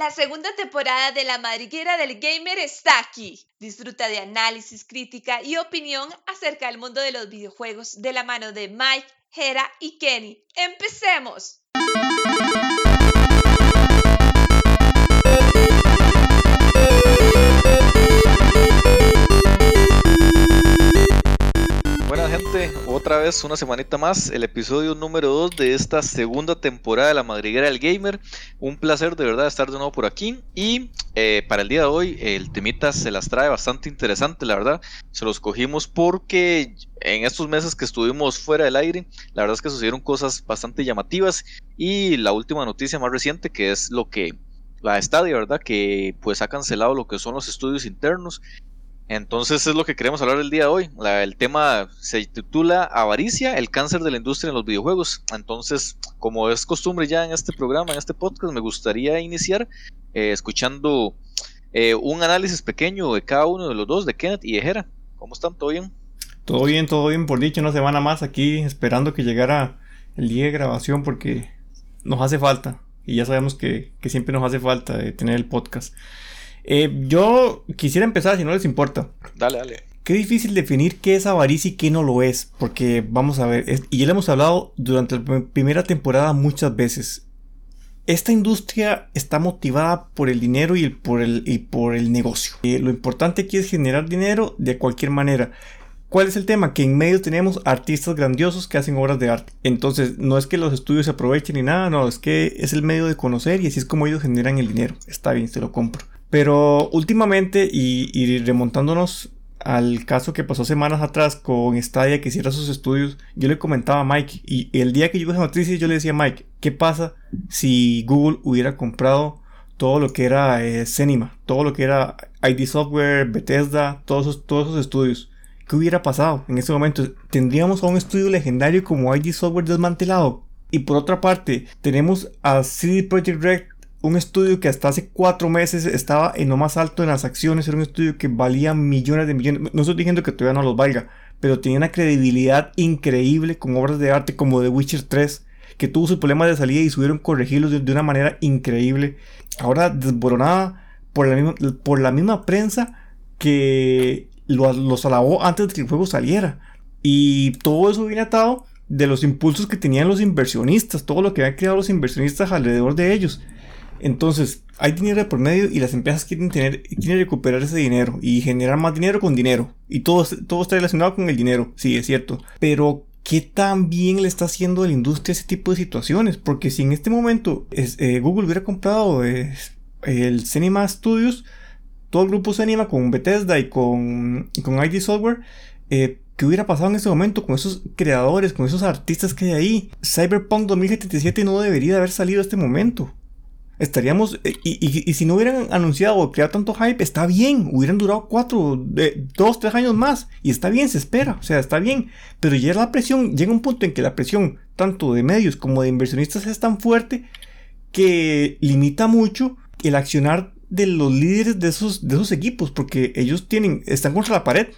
La segunda temporada de La Madriguera del Gamer está aquí. Disfruta de análisis, crítica y opinión acerca del mundo de los videojuegos de la mano de Mike, Hera y Kenny. ¡Empecemos! Otra vez una semanita más, el episodio número 2 de esta segunda temporada de La Madriguera del Gamer. Un placer de verdad estar de nuevo por aquí. Y eh, para el día de hoy, el temita se las trae bastante interesante, la verdad. Se los cogimos porque en estos meses que estuvimos fuera del aire, la verdad es que sucedieron cosas bastante llamativas. Y la última noticia más reciente, que es lo que la Stadia, ¿verdad? Que pues ha cancelado lo que son los estudios internos entonces es lo que queremos hablar el día de hoy. el tema se titula Avaricia, el cáncer de la industria en los videojuegos. Entonces, como es costumbre ya en este programa, en este podcast, me gustaría iniciar eh, escuchando eh, un análisis pequeño de cada uno de los dos, de Kenneth y de Jera. ¿Cómo están? ¿Todo bien? Todo bien, todo bien. Por dicho, una semana más aquí esperando que llegara el día de grabación porque nos hace falta. Y ya sabemos que, que siempre nos hace falta de tener el podcast. Eh, yo quisiera empezar, si no les importa. Dale, dale. Qué difícil definir qué es avaricia y qué no lo es, porque vamos a ver, y ya lo hemos hablado durante la primera temporada muchas veces. Esta industria está motivada por el dinero y, por, el, y por el negocio. Eh, lo importante aquí es generar dinero de cualquier manera. ¿Cuál es el tema? Que en medio tenemos artistas grandiosos que hacen obras de arte. Entonces, no es que los estudios se aprovechen ni nada, no, es que es el medio de conocer y así es como ellos generan el dinero. Está bien, se lo compro. Pero últimamente, y, remontándonos al caso que pasó semanas atrás con Stadia que cierra sus estudios, yo le comentaba a Mike, y el día que llegó esa noticia yo le decía a Mike, ¿qué pasa si Google hubiera comprado todo lo que era eh, todo lo que era ID Software, Bethesda, todos esos, todos esos estudios? ¿Qué hubiera pasado en ese momento? ¿Tendríamos a un estudio legendario como ID Software desmantelado? Y por otra parte, tenemos a CD Projekt Red un estudio que hasta hace cuatro meses estaba en lo más alto en las acciones, era un estudio que valía millones de millones, no estoy diciendo que todavía no los valga, pero tenía una credibilidad increíble con obras de arte como The Witcher 3, que tuvo su problema de salida y subieron corregirlos de, una manera increíble. Ahora desboronada por la misma, por la misma prensa que los alabó antes de que el juego saliera. Y todo eso viene atado de los impulsos que tenían los inversionistas, todo lo que habían creado los inversionistas alrededor de ellos. Entonces, hay dinero de por medio y las empresas quieren tener, quieren recuperar ese dinero y generar más dinero con dinero. Y todo, todo está relacionado con el dinero, sí, es cierto. Pero, ¿qué tan bien le está haciendo a la industria ese tipo de situaciones? Porque si en este momento eh, Google hubiera comprado el Cinema Studios, todo el grupo Cinema con Bethesda y con, con ID Software, eh, ¿Qué hubiera pasado en ese momento con esos creadores, con esos artistas que hay ahí? Cyberpunk 2077 no debería haber salido a este momento estaríamos. Eh, y, si no hubieran anunciado o creado tanto hype, está bien. Hubieran durado cuatro, de, dos, tres años más. Y está bien, se espera. O sea, está bien. Pero ya la presión, llega un punto en que la presión, tanto de medios como de inversionistas, es tan fuerte que limita mucho el accionar de los líderes de esos, de esos equipos. Porque ellos tienen, están contra la pared.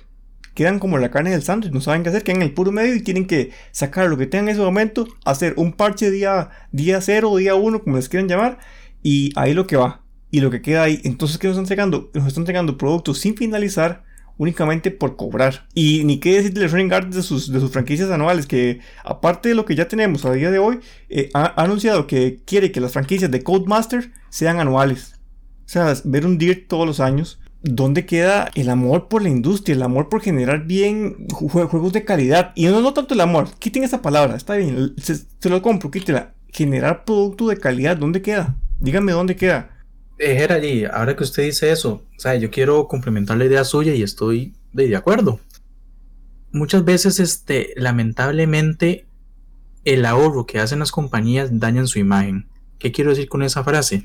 Quedan como la carne del y no saben qué hacer, quedan en el puro medio y tienen que sacar lo que tengan en ese momento, hacer un parche día, día cero día uno, como les quieran llamar, y ahí lo que va. Y lo que queda ahí. Entonces, ¿qué nos están entregando? Nos están entregando productos sin finalizar únicamente por cobrar. Y ni qué decir del Running de sus, de sus franquicias anuales, que aparte de lo que ya tenemos a día de hoy, eh, ha, anunciado que quiere que las franquicias de Codemaster sean anuales. O sea, ver un DIRT todos los años. ¿Dónde queda el amor por la industria? El amor por generar bien juegos de calidad. Y no, no tanto el amor. Quiten esa palabra. Está bien. Se, se lo compro. Quítela. Generar producto de calidad. ¿Dónde queda? Dígame dónde queda. Eh, ahora que usted dice eso, o yo quiero complementar la idea suya y estoy de, acuerdo. Muchas veces, este, lamentablemente, el ahorro que hacen las compañías dañan su imagen. ¿Qué quiero decir con esa frase?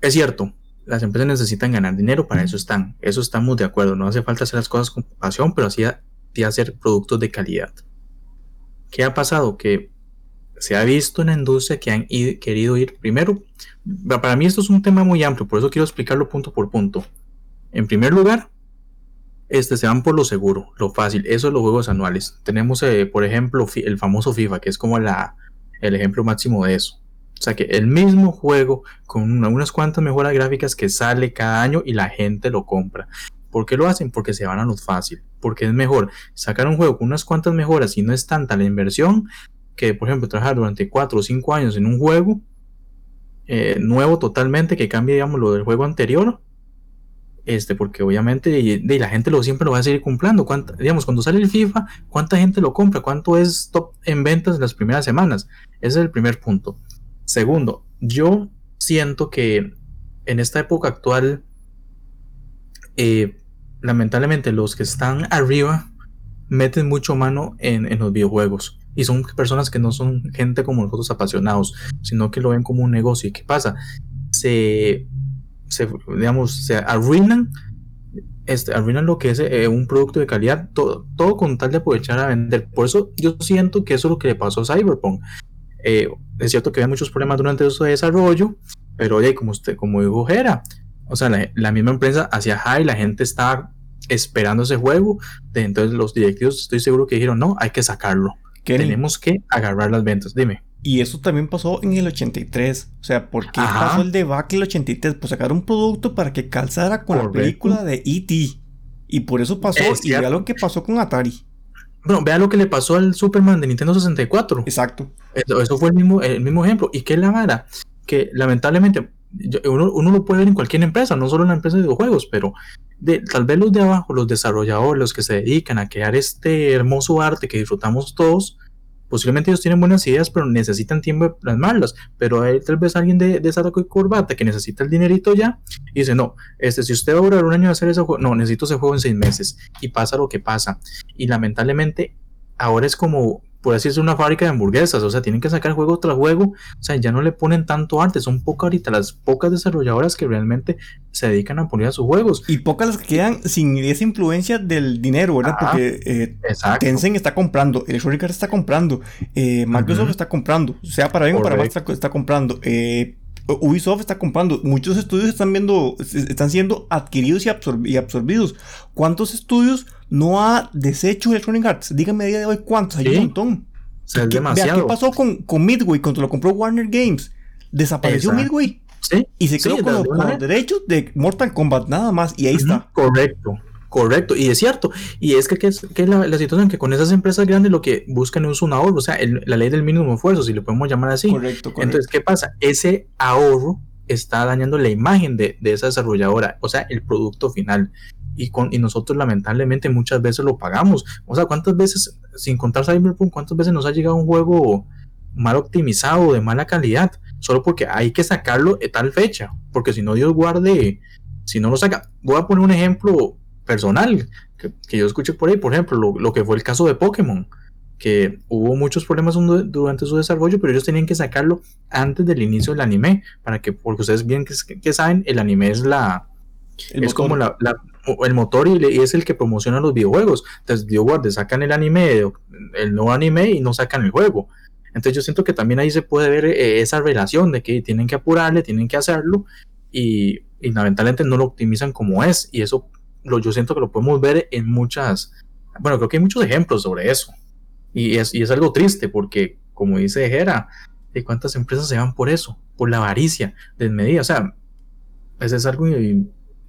Es cierto, las empresas necesitan ganar dinero, para eso están. Eso estamos de acuerdo. No hace falta hacer las cosas con pasión, pero así hacer productos de calidad. ¿Qué ha pasado? Que se ha visto en la industria que han querido ir primero. Para mí esto es un tema muy amplio, por eso quiero explicarlo punto por punto. En primer lugar, este, se van por lo seguro, lo fácil. Eso es los juegos anuales. Tenemos, eh, por ejemplo, el famoso FIFA, que es como la, el ejemplo máximo de eso. O sea que el mismo juego con unas cuantas mejoras gráficas que sale cada año y la gente lo compra. ¿Por qué lo hacen? Porque se van a lo fácil. Porque es mejor sacar un juego con unas cuantas mejoras y no es tanta la inversión que, por ejemplo, trabajar durante 4 o 5 años en un juego eh, nuevo totalmente que cambie, digamos, lo del juego anterior. Este, porque obviamente de, la gente lo siempre lo va a seguir comprando. digamos, cuando sale el FIFA, ¿cuánta gente lo compra? ¿Cuánto es top en ventas en las primeras semanas? Ese es el primer punto. Segundo, yo siento que en esta época actual, eh, lamentablemente los que están arriba meten mucho mano en, en los videojuegos y son personas que no son gente como nosotros apasionados, sino que lo ven como un negocio. ¿Y qué pasa? Se, digamos, se arruinan, este, arruinan lo que es eh, un producto de calidad, todo, todo con tal de aprovechar a vender. Por eso yo siento que eso es lo que le pasó a Cyberpunk. Eh, es cierto que había muchos problemas durante su desarrollo, pero oye, como usted, como dijo Jera, o sea, la, misma empresa hacía high, la gente estaba esperando ese juego, entonces los directivos estoy seguro que dijeron, no, hay que sacarlo tenemos que agarrar las ventas. Dime. Y eso también pasó en el 83. O sea, ¿por qué pasó el debacle el 83? Pues sacar un producto para que calzara con la película de E.T. Y por eso pasó. y vea lo que pasó con Atari. Bueno, vea lo que le pasó al Superman de Nintendo 64. Exacto. Eso, fue el mismo, el mismo ejemplo. ¿Y qué es la vara? Que lamentablemente uno, uno, lo puede ver en cualquier empresa, no solo en la empresa de videojuegos, pero de, tal vez los de abajo, los desarrolladores, los que se dedican a crear este hermoso arte que disfrutamos todos, posiblemente ellos tienen buenas ideas, pero necesitan tiempo de plasmarlas. Pero hay tal vez alguien de, de y corbata que necesita el dinerito ya y dice: No, este, si usted va a durar un año de hacer ese juego, no, necesito ese juego en seis meses. Y pasa lo que pasa. Y lamentablemente, ahora es como por así decirlo, una fábrica de hamburguesas, o sea, tienen que sacar juego tras juego, o sea, ya no le ponen tanto arte, son pocas ahorita las pocas desarrolladoras que realmente se dedican a poner a sus juegos. Y pocas las que quedan sin esa influencia del dinero, ¿verdad? Porque eh, Tencent está comprando, Electronic Arts está comprando, eh, Microsoft está comprando, sea para bien o para mal está, comprando. Eh, Ubisoft está comprando, muchos estudios están viendo, están siendo adquiridos y, y absorbidos. ¿Cuántos estudios no ha deshecho Electronic Arts. Dígame a día de hoy cuántos, hay un montón. ¿Qué, demasiado. ¿Qué pasó con, con, Midway cuando lo compró Warner Games? Desapareció Midway. ¿Sí? Y se quedó con, los, derechos de Mortal Kombat, nada más. Y ahí está. Correcto. Correcto, y es cierto. Y es que, es, que la, la, situación que con esas empresas grandes lo que buscan es un ahorro, o sea, la ley del mínimo esfuerzo, si lo podemos llamar así. Correcto, correcto. Entonces, ¿qué pasa? Ese ahorro está dañando la imagen de, de, esa desarrolladora, o sea, el producto final y, con, y nosotros lamentablemente muchas veces lo pagamos. O sea, ¿cuántas veces, sin contar Cyberpunk, cuántas veces nos ha llegado un juego mal optimizado, de mala calidad, solo porque hay que sacarlo de tal fecha, porque si no Dios guarde, si no lo saca, voy a poner un ejemplo personal que, yo escuché por ahí, por ejemplo, lo, que fue el caso de Pokémon, que hubo muchos problemas durante su desarrollo, pero ellos tenían que sacarlo antes del inicio del anime, para que, porque ustedes bien que, que saben, el anime es la, es como la, el motor y, es el que promociona los videojuegos. Entonces, BioWare sacan el anime, el nuevo anime y no sacan el juego. Entonces, yo siento que también ahí se puede ver eh, esa relación de que tienen que apurarle, tienen que hacerlo y, y lamentablemente no lo optimizan como es. Y eso lo, yo siento que lo podemos ver en muchas. Bueno, creo que hay muchos ejemplos sobre eso. Y es, y es algo triste porque, como dice Jera, ¿de cuántas empresas se van por eso? Por la avaricia desmedida. O sea, ese es algo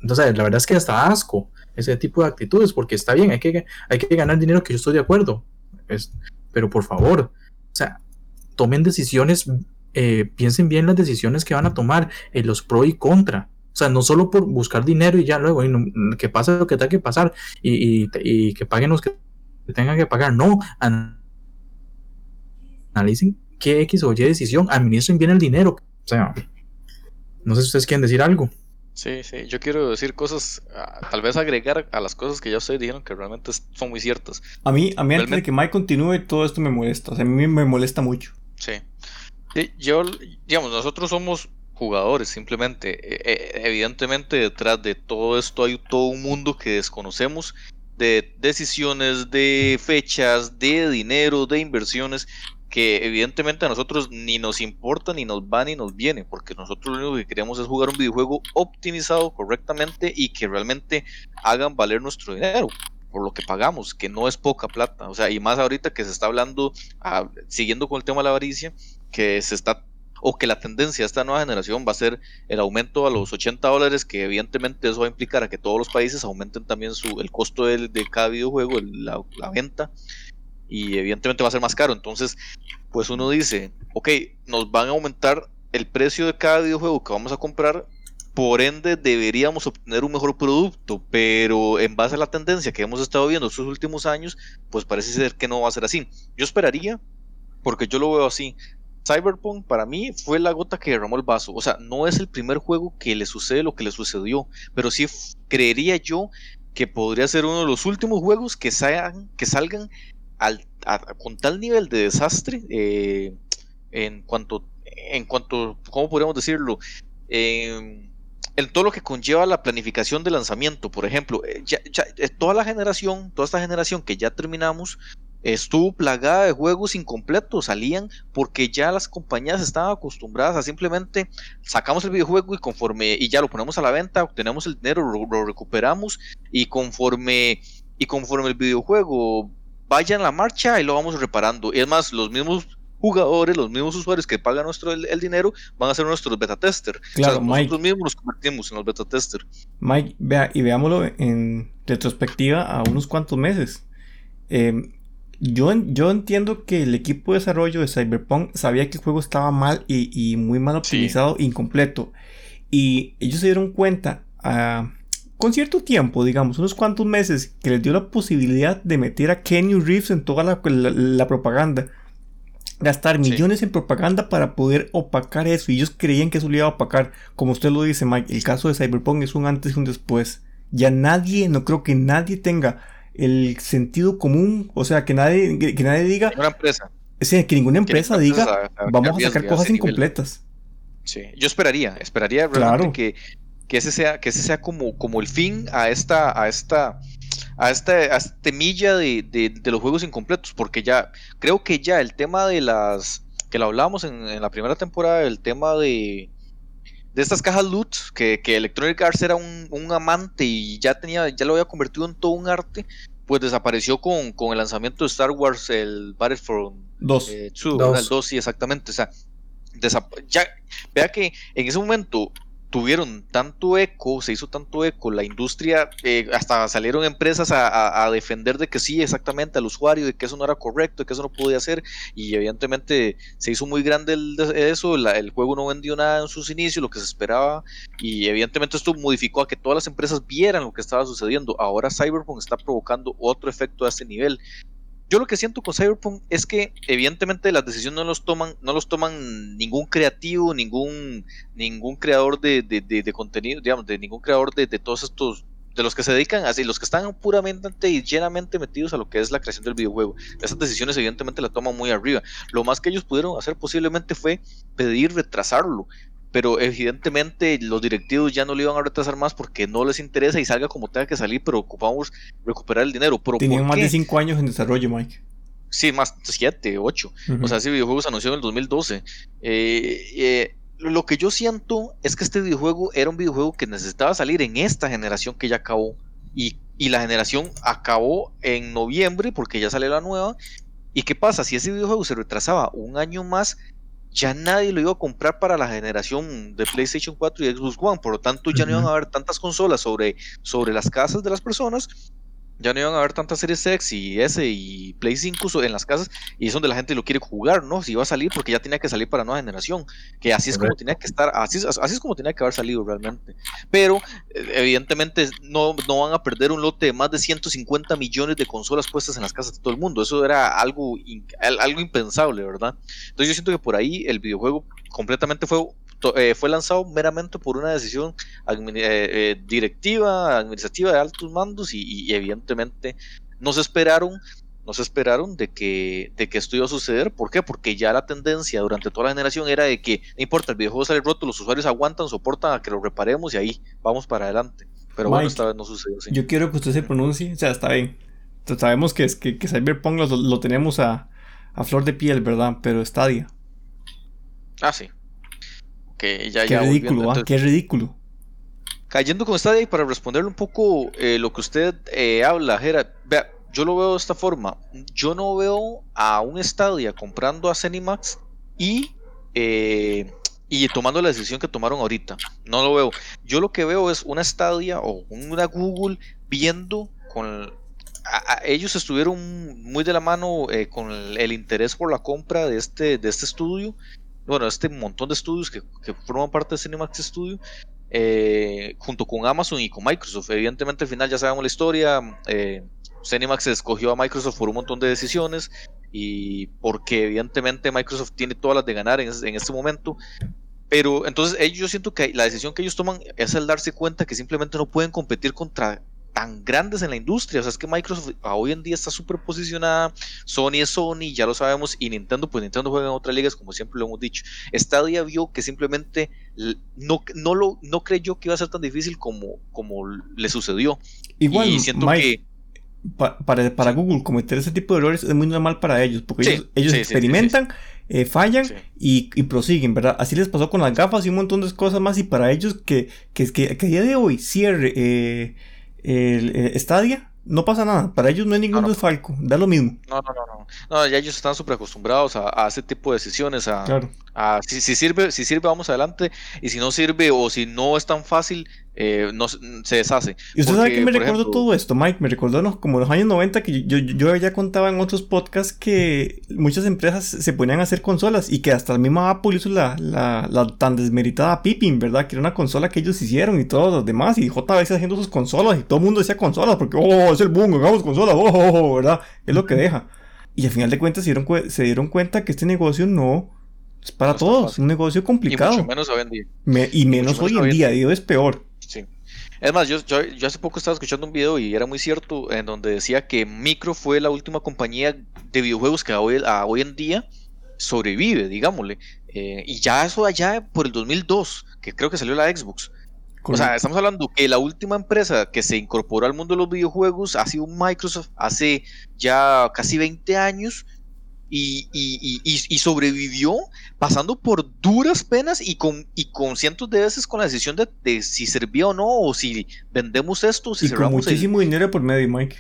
entonces, la verdad es que hasta asco ese tipo de actitudes, porque está bien, hay que, hay que ganar dinero, que yo estoy de acuerdo. pero por favor, o sea, tomen decisiones, eh, piensen bien las decisiones que van a tomar, en los pro y contra. O sea, no solo por buscar dinero y ya luego, que pase lo que tenga que pasar y, y, que paguen los que tengan que pagar. No, analicen qué X o Y decisión, administren bien el dinero. O sea, no sé si ustedes quieren decir algo. Sí, sí, yo quiero decir cosas, ah, tal vez agregar a las cosas que ya ustedes dijeron que realmente son muy ciertas. A mí, a mí antes de que Mike continúe, todo esto me molesta, o sea, a mí me molesta mucho. Sí. yo, digamos, nosotros somos jugadores, simplemente. E, e, evidentemente, detrás de todo esto hay todo un mundo que desconocemos de decisiones, de fechas, de dinero, de inversiones que evidentemente a nosotros ni nos importa, ni nos va, ni nos viene, porque nosotros lo único que queremos es jugar un videojuego optimizado correctamente y que realmente hagan valer nuestro dinero por lo que pagamos, que no es poca plata, o sea, y más ahorita que se está hablando, ah, siguiendo con el tema de la avaricia, que se está o que la tendencia de esta nueva generación va a ser el aumento a los 80 dólares, que evidentemente eso va a implicar a que todos los países aumenten también su, el costo de, de cada videojuego, la, la venta, y evidentemente va a ser más caro. Entonces, pues uno dice, ok, nos van a aumentar el precio de cada videojuego que vamos a comprar, por ende deberíamos obtener un mejor producto, pero en base a la tendencia que hemos estado viendo estos últimos años, pues parece ser que no va a ser así. Yo esperaría, porque yo lo veo así, Cyberpunk para mí fue la gota que derramó el vaso. O sea, no es el primer juego que le sucede lo que le sucedió, pero sí creería yo que podría ser uno de los últimos juegos que salgan, que salgan al, con tal nivel de desastre eh, en cuanto, en cuanto, ¿cómo podríamos decirlo? Eh, en todo lo que conlleva la planificación de lanzamiento, por ejemplo, eh, eh, toda la generación, toda esta generación que ya terminamos, estuvo plagada de juegos incompletos, salían porque ya las compañías estaban acostumbradas a simplemente sacamos el videojuego y conforme y ya lo ponemos a la venta, obtenemos el dinero, lo, recuperamos y conforme y conforme el videojuego vaya en la marcha y lo vamos reparando. Y es más, los mismos jugadores, los mismos usuarios que pagan nuestro el, dinero, van a ser nuestros beta tester. Claro, nosotros mismos nos convertimos en los beta tester. Mike, vea, y veámoslo en retrospectiva a unos cuantos meses. Em, yo, yo entiendo que el equipo de desarrollo de Cyberpunk sabía que el juego estaba mal y, muy mal optimizado, incompleto. Y ellos se dieron cuenta ah, con cierto tiempo, digamos, unos cuantos meses, que les dio la posibilidad de meter a Kenny Reeves en toda la propaganda gastar millones en propaganda para poder opacar eso. Y ellos creían que eso lo iba a opacar. Como usted lo dice, Mike, el caso de Cyberpunk es un antes y un después. Ya nadie, no creo que nadie tenga el sentido común. O sea, que nadie, que, nadie diga. Ninguna empresa. que ninguna empresa diga, vamos a sacar cosas incompletas. Sí, yo esperaría, esperaría realmente que, que, ese sea, que ese sea como, como el fin a esta, a esta a esta, a milla de, los juegos incompletos, porque ya creo que ya el tema de las, que lo hablábamos en, la primera temporada, el tema de, de estas cajas loot, que, Electronic Arts era un, amante y ya tenía, ya lo había convertido en todo un arte, pues desapareció con, el lanzamiento de Star Wars, el Battlefront 2. Eh, el 2, sí, exactamente. O sea, ya, vea que en ese momento tuvieron tanto eco, se hizo tanto eco, la industria, eh, hasta salieron empresas a, defender de que sí, exactamente al usuario, de que eso no era correcto, de que eso no podía hacer, y evidentemente se hizo muy grande eso, el juego no vendió nada en sus inicios, lo que se esperaba, y evidentemente esto modificó a que todas las empresas vieran lo que estaba sucediendo. Ahora Cyberpunk está provocando otro efecto a este nivel, yo lo que siento con Cyberpunk es que evidentemente las decisiones no los toman, no los toman ningún creativo, ningún, ningún creador de, de, contenido, digamos, de ningún creador de, todos estos, de los que se dedican así, los que están puramente y llenamente metidos a lo que es la creación del videojuego. Esas decisiones evidentemente las toman muy arriba. Lo más que ellos pudieron hacer posiblemente fue pedir retrasarlo, pero evidentemente los directivos ya no le iban a retrasar más porque no les interesa y salga como tenga que salir, pero ocupamos recuperar el dinero. Pero Tenían más de 5 años en desarrollo, Mike. Sí, más 7, 8. O sea, ese videojuego se anunció en el 2012. Eh, eh, lo que yo siento es que este videojuego era un videojuego que necesitaba salir en esta generación que ya acabó. Y, y la generación acabó en noviembre porque ya sale la nueva. ¿Y qué pasa? Si ese videojuego se retrasaba un año más, ya nadie lo iba a comprar para la generación de PlayStation 4 y Xbox One, por lo tanto ya no iban a haber tantas consolas sobre, sobre las casas de las personas ya no iban a haber tantas series X y S y Play 5 en las casas y es donde la gente lo quiere jugar, ¿no? Si iba a salir porque ya tenía que salir para nueva generación, que así es como tenía que estar, así, así es como tenía que haber salido realmente. Pero eh, evidentemente no, no van a perder un lote de más de 150 millones de consolas puestas en las casas de todo el mundo. Eso era algo, algo impensable, ¿verdad? Entonces yo siento que por ahí el videojuego completamente fue eh, fue lanzado meramente por una decisión eh, eh, directiva, administrativa de altos mandos y, evidentemente no se esperaron no se esperaron de que, de que esto iba a suceder. ¿Por qué? Porque ya la tendencia durante toda la generación era de que no importa, el videojuego sale roto, los usuarios aguantan, soportan a que lo reparemos y ahí vamos para adelante. Pero bueno, esta vez no sucedió así. Yo quiero que usted se pronuncie, o sea, está bien. Sabemos que, es, que, que Cyberpunk lo, tenemos a, a, flor de piel, ¿verdad? Pero Stadia. Ah, sí que ya, qué ridículo, ¿ah? qué ridículo. Cayendo con esta para responderle un poco eh, lo que usted eh, habla, Gerard, vea, yo lo veo de esta forma. Yo no veo a un Stadia comprando a Cenimax y eh, y tomando la decisión que tomaron ahorita. No lo veo. Yo lo que veo es una Stadia o una Google viendo con... ellos estuvieron muy de la mano eh, con el, interés por la compra de este, de este estudio. Bueno, este montón de estudios que, forman parte de Cinemax Studio. Eh, junto con Amazon y con Microsoft. Evidentemente al final ya sabemos la historia. Eh, Cinemax escogió a Microsoft por un montón de decisiones y porque evidentemente Microsoft tiene todas las de ganar en, este momento. Pero entonces ellos, yo siento que la decisión que ellos toman es el darse cuenta que simplemente no pueden competir contra tan grandes en la industria. O sea, es que Microsoft hoy en día está súper posicionada, Sony es Sony, ya lo sabemos, y Nintendo, pues Nintendo juega en otras ligas, como siempre lo hemos dicho. Stadia vio que simplemente no, no, lo, no creyó que iba a ser tan difícil como, como le sucedió. Igual, y siento que para, para Google cometer ese tipo de errores es muy normal para ellos, porque ellos, experimentan, eh, fallan y, prosiguen, ¿verdad? Así les pasó con las gafas y un montón de cosas más, y para ellos que, que, que, que a día de hoy cierre eh, el, eh, Stadia, no pasa nada. Para ellos no hay ningún desfalco, da lo mismo. No, no, no, no. No, ya ellos están súper acostumbrados a, a, ese tipo de decisiones. A, a si, si, sirve, si sirve, vamos adelante. Y si no sirve o si no es tan fácil, eh, no, se deshace. ¿Y usted sabe que me recordó todo esto, Mike? Me recordó ¿no? como los años 90 que yo, yo, ya contaba en otros podcasts que muchas empresas se ponían a hacer consolas y que hasta la misma Apple hizo la, la, la tan desmeritada Pippin, ¿verdad? Que era una consola que ellos hicieron y todos los demás y JBS haciendo sus consolas y todo el mundo decía consolas porque, oh, es el boom, hagamos consolas, oh, oh, oh, ¿verdad? Es lo que deja. Y al final de cuentas se dieron, se dieron cuenta que este negocio no es para todos, es un negocio complicado. Y mucho menos hoy en día. y menos hoy en día, digo, es peor. Es más, yo, yo, hace poco estaba escuchando un video y era muy cierto, en donde decía que Micro fue la última compañía de videojuegos que hoy, hoy en día sobrevive, digámosle. Eh, y ya eso allá por el 2002, que creo que salió la Xbox. O sea, estamos hablando que la última empresa que se incorporó al mundo de los videojuegos ha sido Microsoft hace ya casi 20 años y, y, y, sobrevivió pasando por duras penas y con, y con cientos de veces con la decisión de, si servía o no, o si vendemos esto, si y con muchísimo dinero por medio, Mike.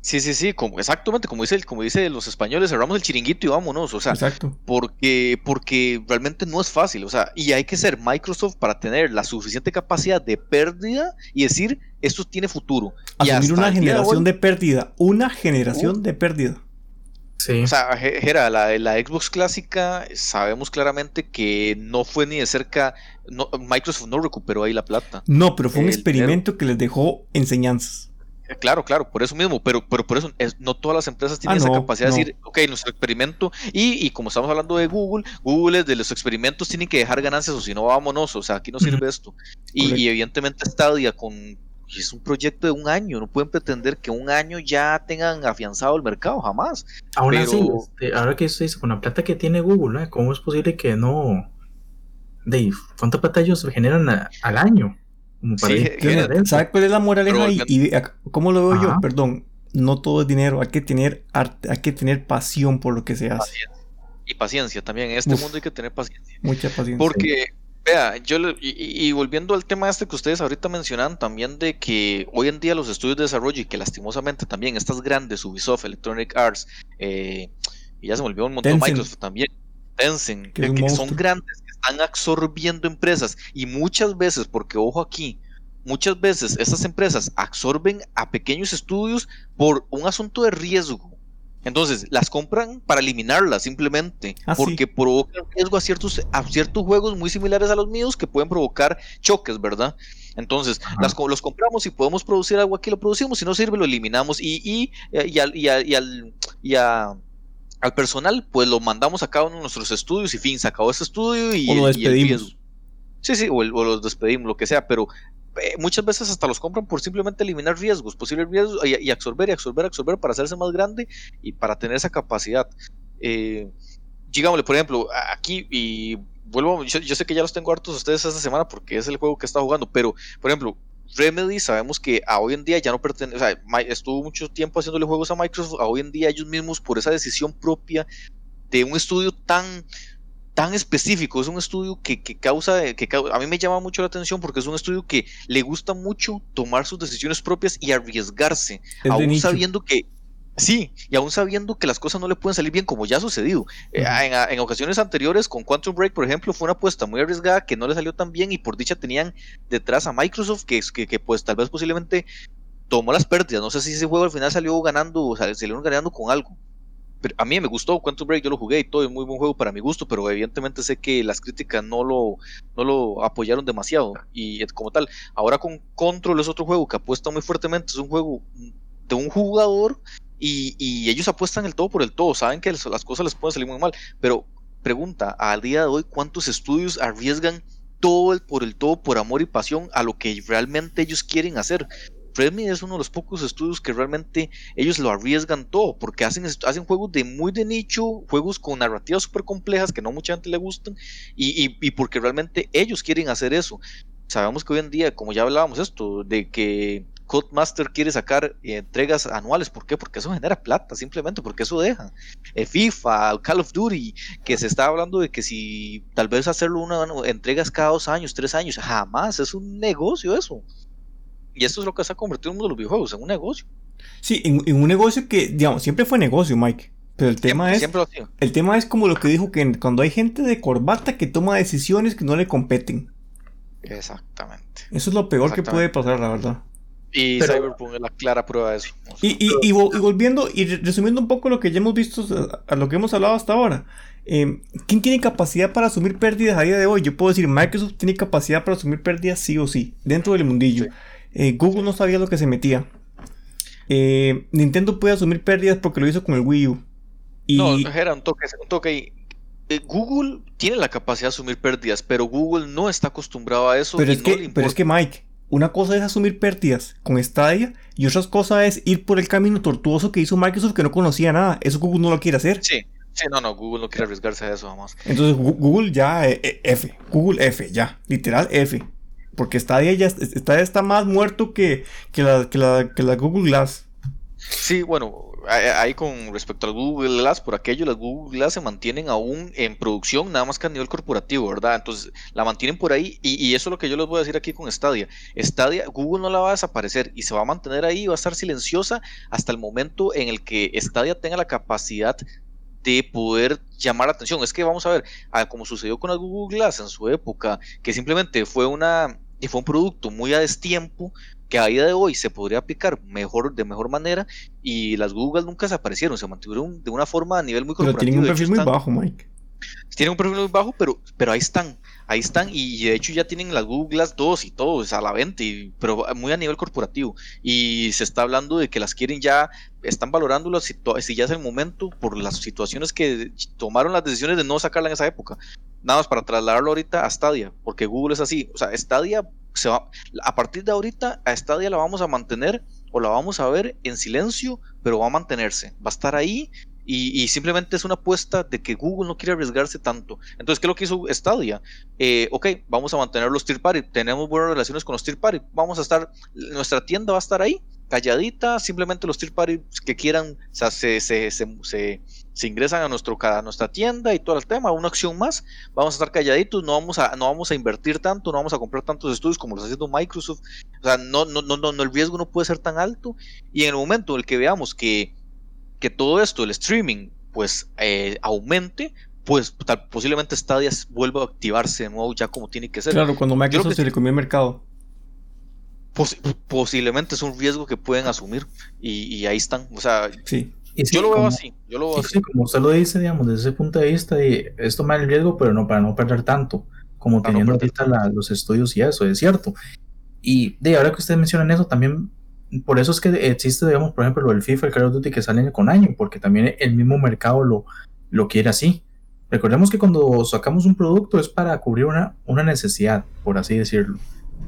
Sí, sí, sí, como, exactamente, como dice, como dice los españoles, cerramos el chiringuito y vámonos, o sea, porque, porque realmente no es fácil, o sea, y hay que ser Microsoft para tener la suficiente capacidad de pérdida y decir, esto tiene futuro. Asumir una generación de, pérdida, una generación de pérdida. O sea, era la, la Xbox clásica, sabemos claramente que no fue ni de cerca, Microsoft no recuperó ahí la plata. No, pero fue un experimento que les dejó enseñanzas. Eh, claro, claro, por eso mismo, pero, pero por eso no todas las empresas tienen ah, esa capacidad de decir, ok, nuestro experimento, y, y, como estamos hablando de Google, Google de los experimentos tienen que dejar ganancias o si no, vámonos, o sea, aquí no sirve esto. Y, y, evidentemente Stadia con y es un proyecto de un año, no pueden pretender que un año ya tengan afianzado el mercado, jamás. Ahora sí, este, ahora que usted dice, con la plata que tiene Google, ¿cómo es posible que no... Dave, ¿cuánta plata ellos generan al año? ¿Sabe cuál es la moraleja ahí? Y, ¿Cómo lo veo yo? Perdón, no todo es dinero, hay que tener arte, hay que tener pasión por lo que se hace. Y paciencia también, en este mundo hay que tener paciencia. Mucha paciencia. Porque Vea, yo y, volviendo al tema este que ustedes ahorita mencionan también de que hoy en día los estudios de desarrollo y que lastimosamente también estas grandes Ubisoft, Electronic Arts eh, y ya se me olvidó un montón Microsoft también, Tencent, que, son grandes, que están absorbiendo empresas y muchas veces, porque ojo aquí, muchas veces estas empresas absorben a pequeños estudios por un asunto de riesgo entonces, las compran para eliminarlas simplemente, ah, porque provocan riesgo a ciertos, a ciertos juegos muy similares a los míos que pueden provocar choques, ¿verdad? Entonces, las, los compramos y podemos producir algo aquí, lo producimos, si no sirve, lo eliminamos y, y, y, al, y, al, y al personal, pues lo mandamos a cada uno de nuestros estudios y fin, se acabó ese estudio y, o lo despedimos. Sí, sí, o, o, los despedimos, lo que sea, pero eh, muchas veces hasta los compran por simplemente eliminar riesgos, posibles riesgos y, absorber y absorber, absorber para hacerse más grande y para tener esa capacidad. Eh, digámosle, por ejemplo, aquí y vuelvo, yo, sé que ya los tengo hartos ustedes esta semana porque es el juego que está jugando, pero por ejemplo, Remedy sabemos que a hoy en día ya no pertenece, o sea, estuvo mucho tiempo haciéndole juegos a Microsoft, a hoy en día ellos mismos por esa decisión propia de un estudio tan tan específico, es un estudio que, causa, que a mí me llama mucho la atención porque es un estudio que le gusta mucho tomar sus decisiones propias y arriesgarse, aún sabiendo que Sí, y aún sabiendo que las cosas no le pueden salir bien, como ya ha sucedido. Eh, en, en, ocasiones anteriores, con Quantum Break, por ejemplo, fue una apuesta muy arriesgada que no le salió tan bien y por dicha tenían detrás a Microsoft, que, que, que pues tal vez posiblemente tomó las pérdidas. No sé si ese juego al final salió ganando, o sea, salieron ganando con algo. Pero a mí me gustó Quantum Break, yo lo jugué y todo, es muy buen juego para mi gusto, pero evidentemente sé que las críticas no lo, no lo apoyaron demasiado. Y como tal, ahora con Control es otro juego que apuesta muy fuertemente, es un juego de un jugador y, ellos apuestan el todo por el todo, saben que las cosas les pueden salir muy mal, pero pregunta, al día de hoy, ¿cuántos estudios arriesgan todo el, por el todo, por amor y pasión a lo que realmente ellos quieren hacer? Redmi es uno de los pocos estudios que realmente ellos lo arriesgan todo, porque hacen, hacen juegos de muy de nicho, juegos con narrativas súper complejas que no mucha gente le gustan, y, y porque realmente ellos quieren hacer eso. Sabemos que hoy en día, como ya hablábamos esto, de que Codemaster quiere sacar eh, entregas anuales. ¿Por qué? Porque eso genera plata, simplemente porque eso deja. Eh, FIFA, Call of Duty, que se está hablando de que si tal vez hacerlo una entregas cada dos años, tres años, jamás, es un negocio eso. Y esto es lo que se ha convertido en uno de los videojuegos, en un negocio. Sí, en, un negocio que, digamos, siempre fue negocio, Mike. Pero el tema es. el tema es como lo que dijo que cuando hay gente de corbata que toma decisiones que no le competen. Exactamente. Eso es lo peor que puede pasar, la verdad. Y Cyberpunk es la clara prueba de eso. Y, volviendo y resumiendo un poco lo que ya hemos visto, a lo que hemos hablado hasta ahora, em, ¿quién tiene capacidad para asumir pérdidas a día de hoy? Yo puedo decir, Microsoft tiene capacidad para asumir pérdidas sí o sí, dentro del mundillo. Eh, Google no sabía lo que se metía. Eh, Nintendo puede asumir pérdidas porque lo hizo con el Wii U. No, era un toque, un toque eh, Google tiene la capacidad de asumir pérdidas, pero Google no está acostumbrado a eso. Pero, es, que, pero es que, Mike, una cosa es asumir pérdidas con Stadia y otra cosa es ir por el camino tortuoso que hizo Microsoft que no conocía nada. Eso Google no lo quiere hacer. Sí, sí, no, no, Google no quiere arriesgarse a eso, vamos. Entonces Google ya, eh, F, Google F, ya, literal F. Porque Stadia ya Stadia está más muerto que, que, la, que, la, que la Google Glass. Sí, bueno, ahí con respecto al Google Glass, por aquello, las Google Glass se mantienen aún en producción, nada más que a nivel corporativo, ¿verdad? Entonces, la mantienen por ahí y, eso es lo que yo les voy a decir aquí con Stadia. Stadia, Google no la va a desaparecer y se va a mantener ahí, va a estar silenciosa hasta el momento en el que Stadia tenga la capacidad de poder llamar la atención. Es que vamos a ver, como sucedió con las Google Glass en su época, que simplemente fue una y fue un producto muy a destiempo, que a día de hoy se podría aplicar mejor, de mejor manera y las Google nunca desaparecieron, se mantuvieron de una forma a nivel muy corporativo. Pero tienen un perfil muy bajo, Mike. Tienen un perfil muy bajo, pero, pero ahí están, ahí están y de hecho ya tienen las Google Glass 2 y todo, a la venta, pero muy a nivel corporativo y se está hablando de que las quieren ya, están valorándolas si, si ya es el momento por las situaciones que tomaron las decisiones de no sacarla en esa época. Nada más para trasladarlo ahorita a Stadia, porque Google es así, o sea, Stadia a partir de ahorita a Stadia la vamos a mantener o la vamos a ver en silencio, pero va a mantenerse, va a estar ahí y, simplemente es una apuesta de que Google no quiere arriesgarse tanto. Entonces, ¿qué es lo que hizo Stadia? Eh, ok, vamos a mantener los tier party, tenemos buenas relaciones con los tier party, vamos a estar, nuestra tienda va a estar ahí, calladita, simplemente los tier party que quieran se, se, se, se, ingresan a, nuestro, a nuestra tienda y todo el tema, una acción más, vamos a estar calladitos, no vamos a, no vamos a invertir tanto, no vamos a comprar tantos estudios como lo está haciendo Microsoft, o sea, no, no, no, no, el riesgo no puede ser tan alto y en el momento en el que veamos que, que todo esto, el streaming, pues eh, aumente, pues tal, posiblemente Stadia vuelva a activarse de nuevo ya como tiene que ser. Claro, cuando Microsoft se le comió el mercado posiblemente es un riesgo que pueden asumir y, ahí están. O sea, sí. yo lo veo así. Yo lo veo así. como usted lo dice, digamos, desde ese punto de vista, de, es tomar el riesgo, pero no para no perder tanto, como teniendo ahorita los estudios y eso, es cierto. Y de ahora que ustedes mencionan eso, también por eso es que existe, digamos, por ejemplo, lo del FIFA, el Call of Duty que salen con año, porque también el mismo mercado lo, lo quiere así. Recordemos que cuando sacamos un producto es para cubrir una, una necesidad, por así decirlo.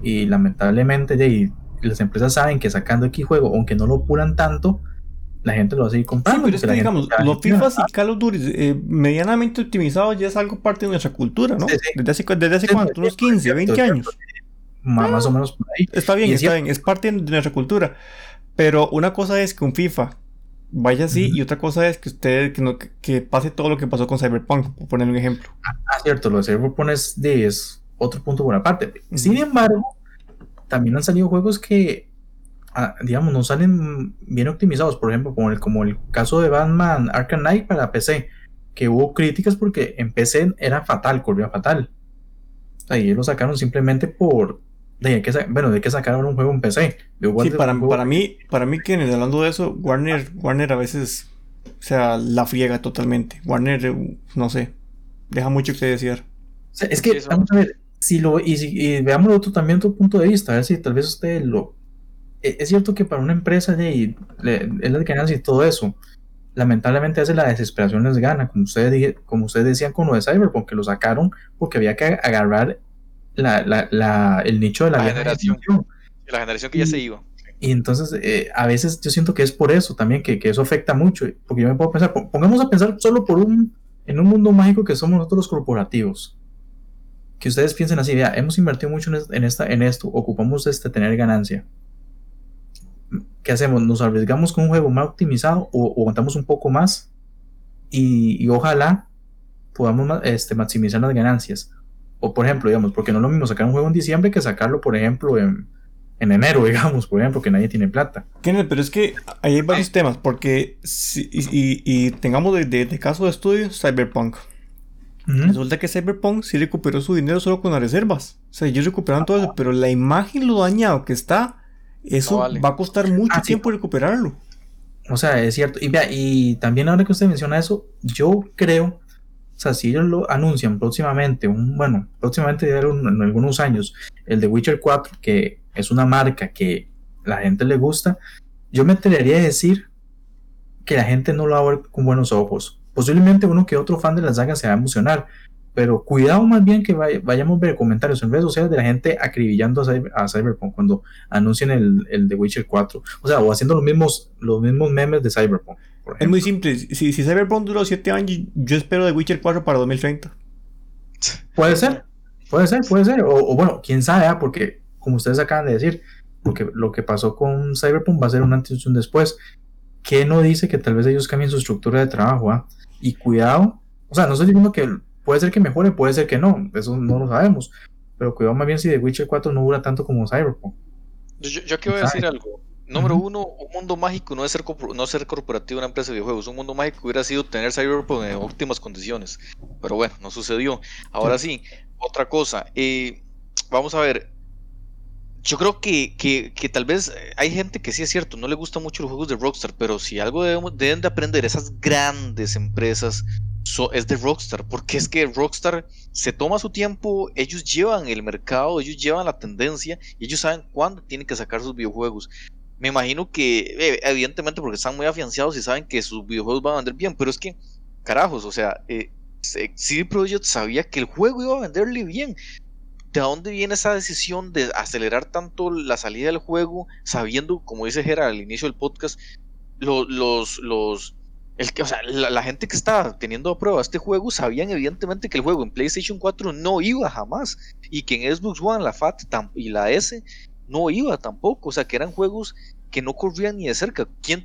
Y lamentablemente de las empresas saben que sacando X juego, aunque no lo puran tanto, la gente lo va a seguir comprando. pero es que, digamos, los FIFA y Call of Duty eh, medianamente optimizados ya es algo parte de nuestra cultura, ¿no? Desde hace, desde hace cuánto, unos 15, 20 años. Más, o menos por ahí. Está bien, está bien, es parte de nuestra cultura. Pero una cosa es que un FIFA vaya así y otra cosa es que usted que, no, que, pase todo lo que pasó con Cyberpunk, por poner un ejemplo. Ah, cierto, lo de Cyberpunk es, de, es otro punto por aparte. Sin embargo, también han salido juegos que ah, digamos, no salen bien optimizados. Por ejemplo, como el, como el caso de Batman Arkham Knight para PC, que hubo críticas porque en PC era fatal, corría fatal. Ahí lo sacaron simplemente por. De que, bueno, de que sacaron un juego en PC. sí, para, para, mí, para mí, que hablando de eso, Warner, Warner a veces, o sea, la friega totalmente. Warner, no sé, deja mucho que desear. es que, vamos a ver, si lo, y, si, veámoslo otro, también otro punto de vista, a ver si tal vez usted lo... E, es cierto que para una empresa de, es la ganancia y todo eso, lamentablemente hace la desesperación les gana, como ustedes, como ustedes decían con lo de Cyberpunk, que lo sacaron porque había que agarrar la, la, el nicho de la, generación. La generación que ya se iba. Y entonces, eh, a veces yo siento que es por eso también, que, que, eso afecta mucho. Porque yo me puedo pensar, pongamos a pensar solo por un, en un mundo mágico que somos nosotros los corporativos que ustedes piensen así, hemos invertido mucho en, esta, en esto, ocupamos este tener ganancia. ¿Qué hacemos? ¿Nos arriesgamos con un juego más optimizado o, aguantamos un poco más? Y, ojalá podamos este, maximizar las ganancias. O por ejemplo, digamos, porque no es lo mismo sacar un juego en diciembre que sacarlo, por ejemplo, en, enero, digamos, por ejemplo, que nadie tiene plata. pero es que ahí hay varios temas, porque si, y, tengamos de, de, caso de estudio Cyberpunk. Resulta que Cyberpunk sí recuperó su dinero solo con las reservas. O sea, ellos recuperaron todo eso, pero la imagen, lo dañado que está, eso va a costar mucho ah, tiempo recuperarlo. O sea, es cierto. Y vea, y también ahora que usted menciona eso, yo creo, sea, si ellos lo anuncian próximamente, un, bueno, próximamente en algunos años, el de Witcher 4, que es una marca que la gente le gusta, yo me atrevería a decir que la gente no lo va a ver con buenos ojos posiblemente uno que otro fan de la saga se va a emocionar, pero cuidado más bien que vayamos a ver comentarios en redes sociales de la gente acribillando a, Cyberpunk cuando anuncien el, el The Witcher 4. O sea, o haciendo los mismos, los mismos memes de Cyberpunk. Es muy simple. Si, si Cyberpunk duró 7 años, yo espero The Witcher 4 para 2030. Puede ser, puede ser, puede ser. O, bueno, quién sabe, ¿ah? porque como ustedes acaban de decir, porque lo que pasó con Cyberpunk va a ser un antes y un después. ¿Qué no dice que tal vez ellos cambien su estructura de trabajo? ¿ah? Y cuidado, o sea, no estoy diciendo que puede ser que mejore, puede ser que no, eso no lo sabemos. Pero cuidado más bien si The Witcher 4 no dura tanto como Cyberpunk. Yo, yo quiero decir algo. Número uno, un mundo mágico no es ser, no ser corporativo en una empresa de videojuegos. Un mundo mágico hubiera sido tener Cyberpunk en óptimas condiciones. Pero bueno, no sucedió. Ahora sí, otra cosa. Eh, vamos a ver. Yo creo que, que, que, tal vez hay gente que sí es cierto, no le gustan mucho los juegos de Rockstar, pero si algo debemos, deben de aprender esas grandes empresas es de Rockstar, porque es que Rockstar se toma su tiempo, ellos llevan el mercado, ellos llevan la tendencia y ellos saben cuándo tienen que sacar sus videojuegos. Me imagino que, eh, evidentemente, porque están muy afianzados y saben que sus videojuegos van a vender bien, pero es que, carajos, o sea, eh, CD Projekt sabía que el juego iba a venderle bien. ¿De dónde viene esa decisión de acelerar tanto la salida del juego, sabiendo, como dice Gera al inicio del podcast, los, los, el que, o sea, la, gente que estaba teniendo a prueba este juego sabían evidentemente que el juego en PlayStation 4 no iba jamás y que en Xbox One, la FAT y la S no iba tampoco, o sea, que eran juegos que no corrían ni de cerca. ¿Quién,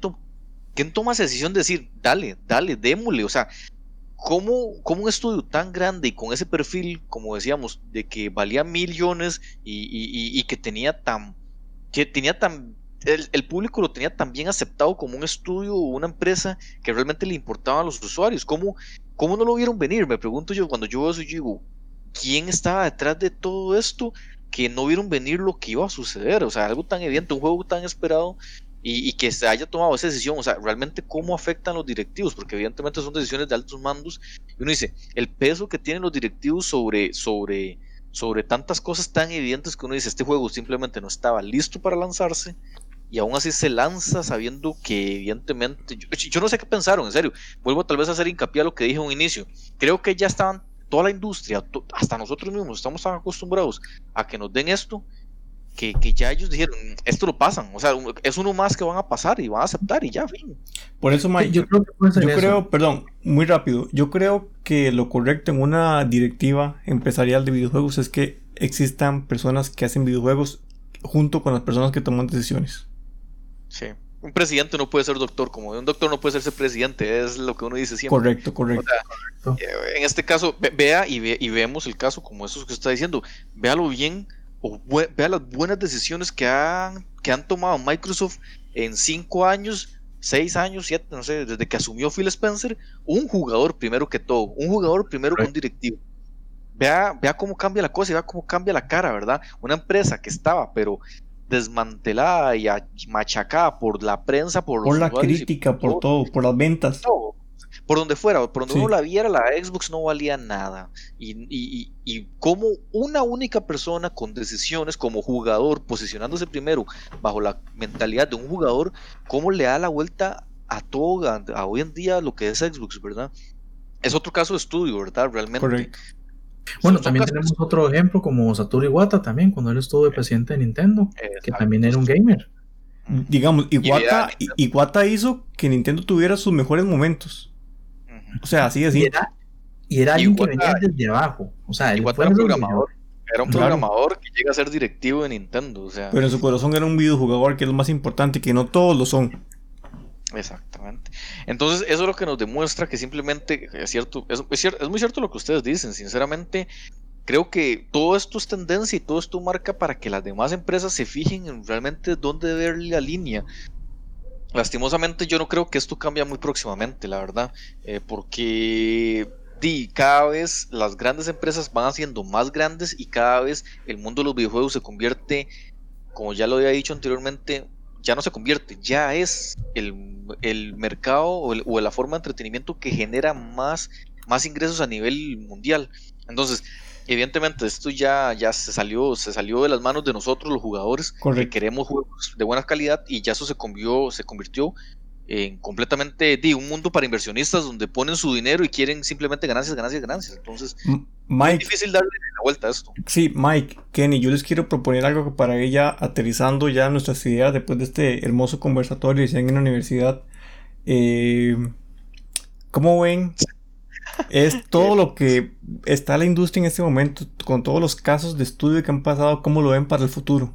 ¿quién toma esa decisión de decir, dale, dale, démosle? O sea, ¿Cómo, un estudio tan grande y con ese perfil, como decíamos, de que valía millones y, que tenía tan, que tenía tan, el, público lo tenía tan bien aceptado como un estudio o una empresa que realmente le importaban a los usuarios? ¿Cómo, ¿Cómo no lo vieron venir? Me pregunto yo, cuando yo veo eso, yo digo, ¿quién estaba detrás de todo esto? Que no vieron venir lo que iba a suceder, o sea, algo tan evidente, un juego tan esperado y, que se haya tomado esa decisión, o sea, realmente cómo afectan los directivos, porque evidentemente son decisiones de altos mandos, y uno dice, el peso que tienen los directivos sobre, sobre, sobre tantas cosas tan evidentes que uno dice, este juego simplemente no estaba listo para lanzarse, y aún así se lanza sabiendo que evidentemente, yo, no sé qué pensaron, en serio, vuelvo tal vez a hacer hincapié a lo que dije en un inicio, creo que ya estaban, toda la industria, hasta nosotros mismos estamos tan acostumbrados a que nos den esto, que, ya ellos dijeron, esto lo pasan, o sea, es uno más que van a pasar y van a aceptar y ya, fin. Por eso, Mike, yo, creo, yo creo, perdón, muy rápido, yo creo que lo correcto en una directiva empresarial de videojuegos es que existan personas que hacen videojuegos junto con las personas que toman decisiones. Sí. Un presidente no puede ser doctor, como un doctor no puede ser presidente, es lo que uno dice siempre. Correcto, correcto. Eh, en este caso, vea y, ve, y vemos el caso como eso que está diciendo, véalo bien vea las buenas decisiones que, que han tomado Microsoft en cinco años, seis años, siete, no sé, desde que asumió Phil Spencer, un jugador primero que todo, un jugador primero con directivo. Vea, vea cómo cambia la cosa y vea cómo cambia la cara, ¿verdad? Una empresa que estaba, pero desmantelada y machacada por la prensa, por, por la crítica, por todo, por las ventas. Por donde fuera, por donde uno la viera, la Xbox no valía nada. Y, y, y, como una única persona con decisiones como jugador, posicionándose primero bajo la mentalidad de un jugador, cómo le da la vuelta a todo, a, hoy en día lo que es Xbox, ¿verdad? Es otro caso de estudio, ¿verdad? Realmente. Bueno, también tenemos otro ejemplo como Satoru Iwata también, cuando él estuvo de presidente de Nintendo, que también era un gamer. Digamos, Iwata, Iwata hizo que Nintendo tuviera sus mejores momentos. O sea, así así. Y era, alguien que venía desde abajo. O sea, él fue un programador. Era un programador que llega a ser directivo de Nintendo. O sea. Pero en su corazón era un videojugador que es lo más importante, que no todos lo son. Exactamente. Entonces, eso es lo que nos demuestra que simplemente es cierto, es, muy cierto lo que ustedes dicen. Sinceramente, creo que todo esto es tendencia y todo esto marca para que las demás empresas se fijen en realmente dónde ver la línea. Lastimosamente, yo no creo que esto cambie muy próximamente, la verdad, eh, porque di, cada vez las grandes empresas van haciendo más grandes y cada vez el mundo de los videojuegos se convierte, como ya lo había dicho anteriormente, ya no se convierte, ya es el, mercado o, la forma de entretenimiento que genera más, más ingresos a nivel mundial. Entonces, evidentemente esto ya, ya se salió, se salió de las manos de nosotros los jugadores que queremos juegos de buena calidad y ya eso se convirtió, se convirtió en completamente de un mundo para inversionistas donde ponen su dinero y quieren simplemente ganancias, ganancias, ganancias. Entonces, es difícil darle la vuelta a esto. Sí, Mike, Kenny, yo les quiero proponer algo para ella, aterrizando ya nuestras ideas después de este hermoso conversatorio que en la universidad. Eh, ¿Cómo ven? Es todo lo que está la industria en este momento, con todos los casos de estudio que han pasado, ¿cómo lo ven para el futuro?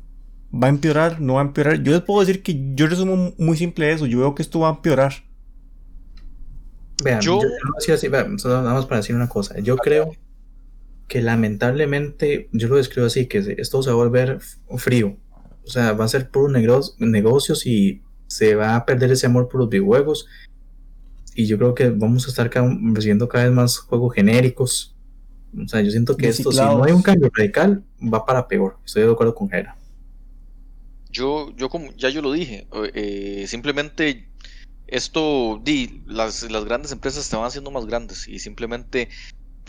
¿Va a empeorar? ¿No va a empeorar? Yo les puedo decir que yo resumo muy simple eso. Yo veo que esto va a empeorar. Vean, yo, nada más para decir una cosa. Yo creo que lamentablemente, yo lo describo así, que esto se va a volver frío. O sea, va a ser puro negocios y se va a perder ese amor por los videojuegos. Y yo creo que vamos a estar recibiendo cada vez más juegos genéricos. O sea, yo siento que esto, si no hay un cambio radical, va para peor. Estoy de acuerdo con Jera. Yo, yo como ya yo lo dije, eh, simplemente esto, di, las, las grandes empresas se van haciendo más grandes y simplemente,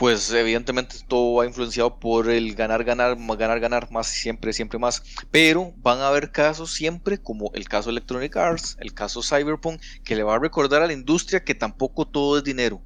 pues evidentemente todo va influenciado por el ganar, ganar, ganar, ganar, más siempre, siempre más. Pero van a haber casos siempre, como el caso Electronic Arts, el caso Cyberpunk, que le va a recordar a la industria que tampoco todo es dinero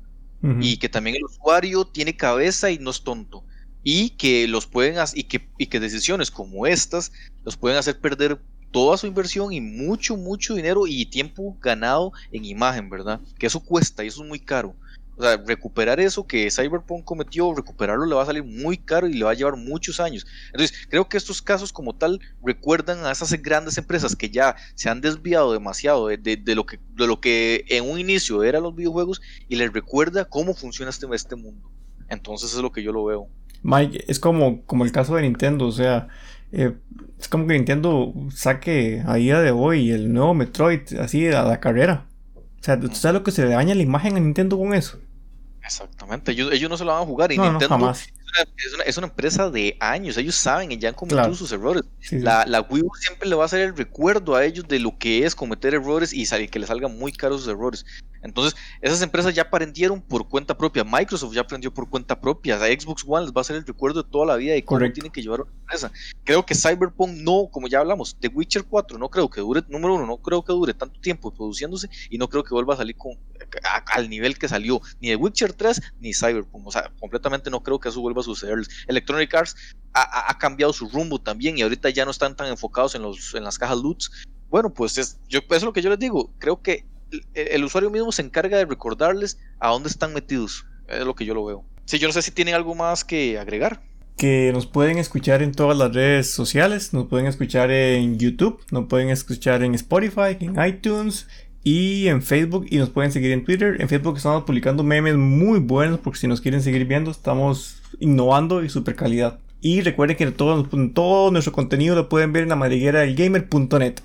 y que también el usuario tiene cabeza y no es tonto y que los pueden y que, y que decisiones como estas los pueden hacer perder toda su inversión y mucho, mucho dinero y tiempo ganado en imagen, ¿verdad? Que eso cuesta y eso es muy caro. O sea, recuperar eso que Cyberpunk cometió, recuperarlo le va a salir muy caro y le va a llevar muchos años. Entonces, creo que estos casos como tal recuerdan a esas grandes empresas que ya se han desviado demasiado de, lo, que, de lo que en un inicio eran los videojuegos y les recuerda cómo funciona este, este mundo. Entonces es lo que yo lo veo. Mike, es como, como el caso de Nintendo, o sea, eh, es como que Nintendo saque a día de hoy el nuevo Metroid así a la carrera. O sea, ¿tú sabes lo que se le daña la imagen a Nintendo con eso? Exactamente, ellos, ellos no se lo van a jugar y Nintendo jamás. Es, una, empresa de años, ellos saben y ya han cometido sus errores. la, la, Wii U siempre le va a hacer el recuerdo a ellos de lo que es cometer errores y que les salgan muy caros sus errores. Entonces, esas empresas ya aprendieron por cuenta propia. Microsoft ya aprendió por cuenta propia. A Xbox One les va a ser el recuerdo de toda la vida y cómo tienen que llevar una empresa. Creo que Cyberpunk no, como ya hablamos, The Witcher 4 no creo que dure, número uno, no creo que dure tanto tiempo produciéndose y no creo que vuelva a salir con, al nivel que salió ni The Witcher 3 ni Cyberpunk. O sea, completamente no creo que eso vuelva a suceder. Electronic Arts ha, cambiado su rumbo también y ahorita ya no están tan enfocados en, los, en las cajas loots. Bueno, pues es, yo, eso es lo que yo les digo. Creo que el, usuario mismo se encarga de recordarles a dónde están metidos. Es lo que yo lo veo. Sí, yo no sé si tienen algo más que agregar. Que nos pueden escuchar en todas las redes sociales, nos pueden escuchar en YouTube, nos pueden escuchar en Spotify, en iTunes y en Facebook y nos pueden seguir en Twitter. En Facebook estamos publicando memes muy buenos porque si nos quieren seguir viendo estamos innovando y super calidad. Y recuerden que todo, todo nuestro contenido lo pueden ver en la del gamer.net.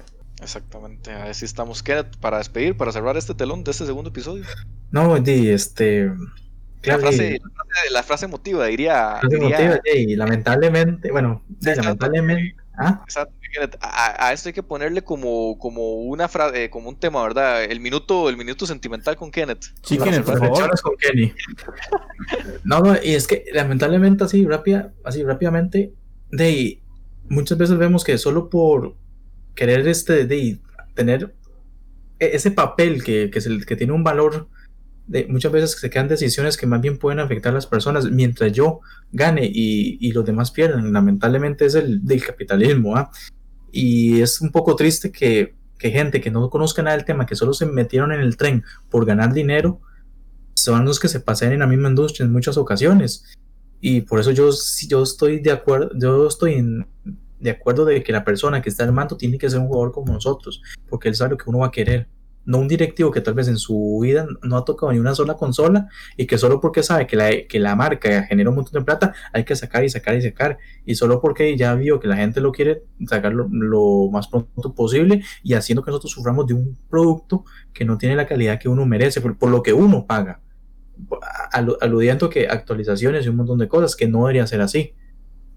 Exactamente, así estamos. Kenneth, para despedir, para cerrar este telón de este segundo episodio. No, di, este. La frase, la frase, emotiva, diría. Frase diría... y lamentablemente, bueno, lamentablemente. ¿ah? Exacto, a, esto hay que ponerle como, como una frase, eh, como un tema, ¿verdad? El minuto, el minuto sentimental con Kenneth. Sí, Kenneth, por favor. con Kenny. no, no, y es que lamentablemente así rápida, así rápidamente, de muchas veces vemos que solo por querer este, de tener e, ese papel que, que, es el, que tiene un valor, de, muchas veces se quedan decisiones que más bien pueden afectar a las personas mientras yo gane y, y los demás pierden. Lamentablemente es el del capitalismo. ¿ah? Y es un poco triste que, que, gente que no conozca nada del tema, que solo se metieron en el tren por ganar dinero, son los que se pasean en la misma industria en muchas ocasiones. Y por eso yo, yo estoy de acuerdo, yo estoy en, de acuerdo de que la persona que está al mando tiene que ser un jugador como nosotros, porque él sabe lo que uno va a querer. No un directivo que tal vez en su vida no ha tocado ni una sola consola y que solo porque sabe que la, que la marca genera un montón de plata hay que sacar y sacar y sacar. Y solo porque ya vio que la gente lo quiere sacar lo, más pronto posible y haciendo que nosotros suframos de un producto que no tiene la calidad que uno merece por, lo que uno paga. aludiendo que actualizaciones y un montón de cosas que no debería ser así.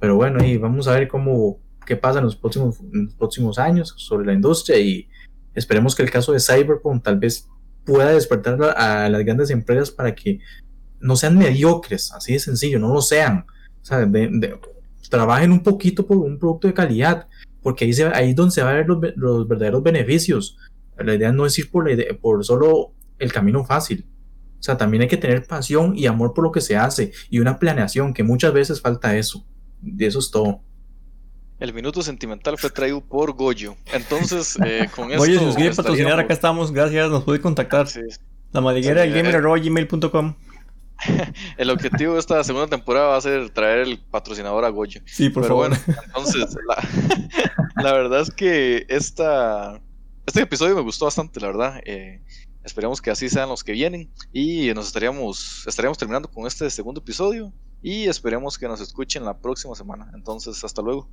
Pero bueno, y vamos a ver cómo, qué pasa en los próximos, próximos años sobre la industria y esperemos que el caso de Cyberpunk tal vez pueda despertar a, las grandes empresas para que no sean mediocres, así de sencillo, no lo sean. O sea, trabajen un poquito por un producto de calidad, porque ahí, se, ahí es donde se van a ver los, verdaderos beneficios. La idea no es ir por, por solo el camino fácil. O sea, también hay que tener pasión y amor por lo que se hace y una planeación, que muchas veces falta eso. Y eso es todo. El minuto sentimental fue traído por Goyo. Entonces, eh, con esto. Goyo, si nos quiere patrocinar, acá estamos. Gracias, nos puede contactar. La madriguera del gamer El objetivo de esta segunda temporada va a ser traer el patrocinador a Goyo. Sí, por favor. Bueno, entonces, la, verdad es que esta, este episodio me gustó bastante, la verdad. Eh, esperemos que así sean los que vienen. Y nos estaríamos, estaríamos terminando con este segundo episodio y esperemos que nos escuchen la próxima semana. Entonces, hasta luego.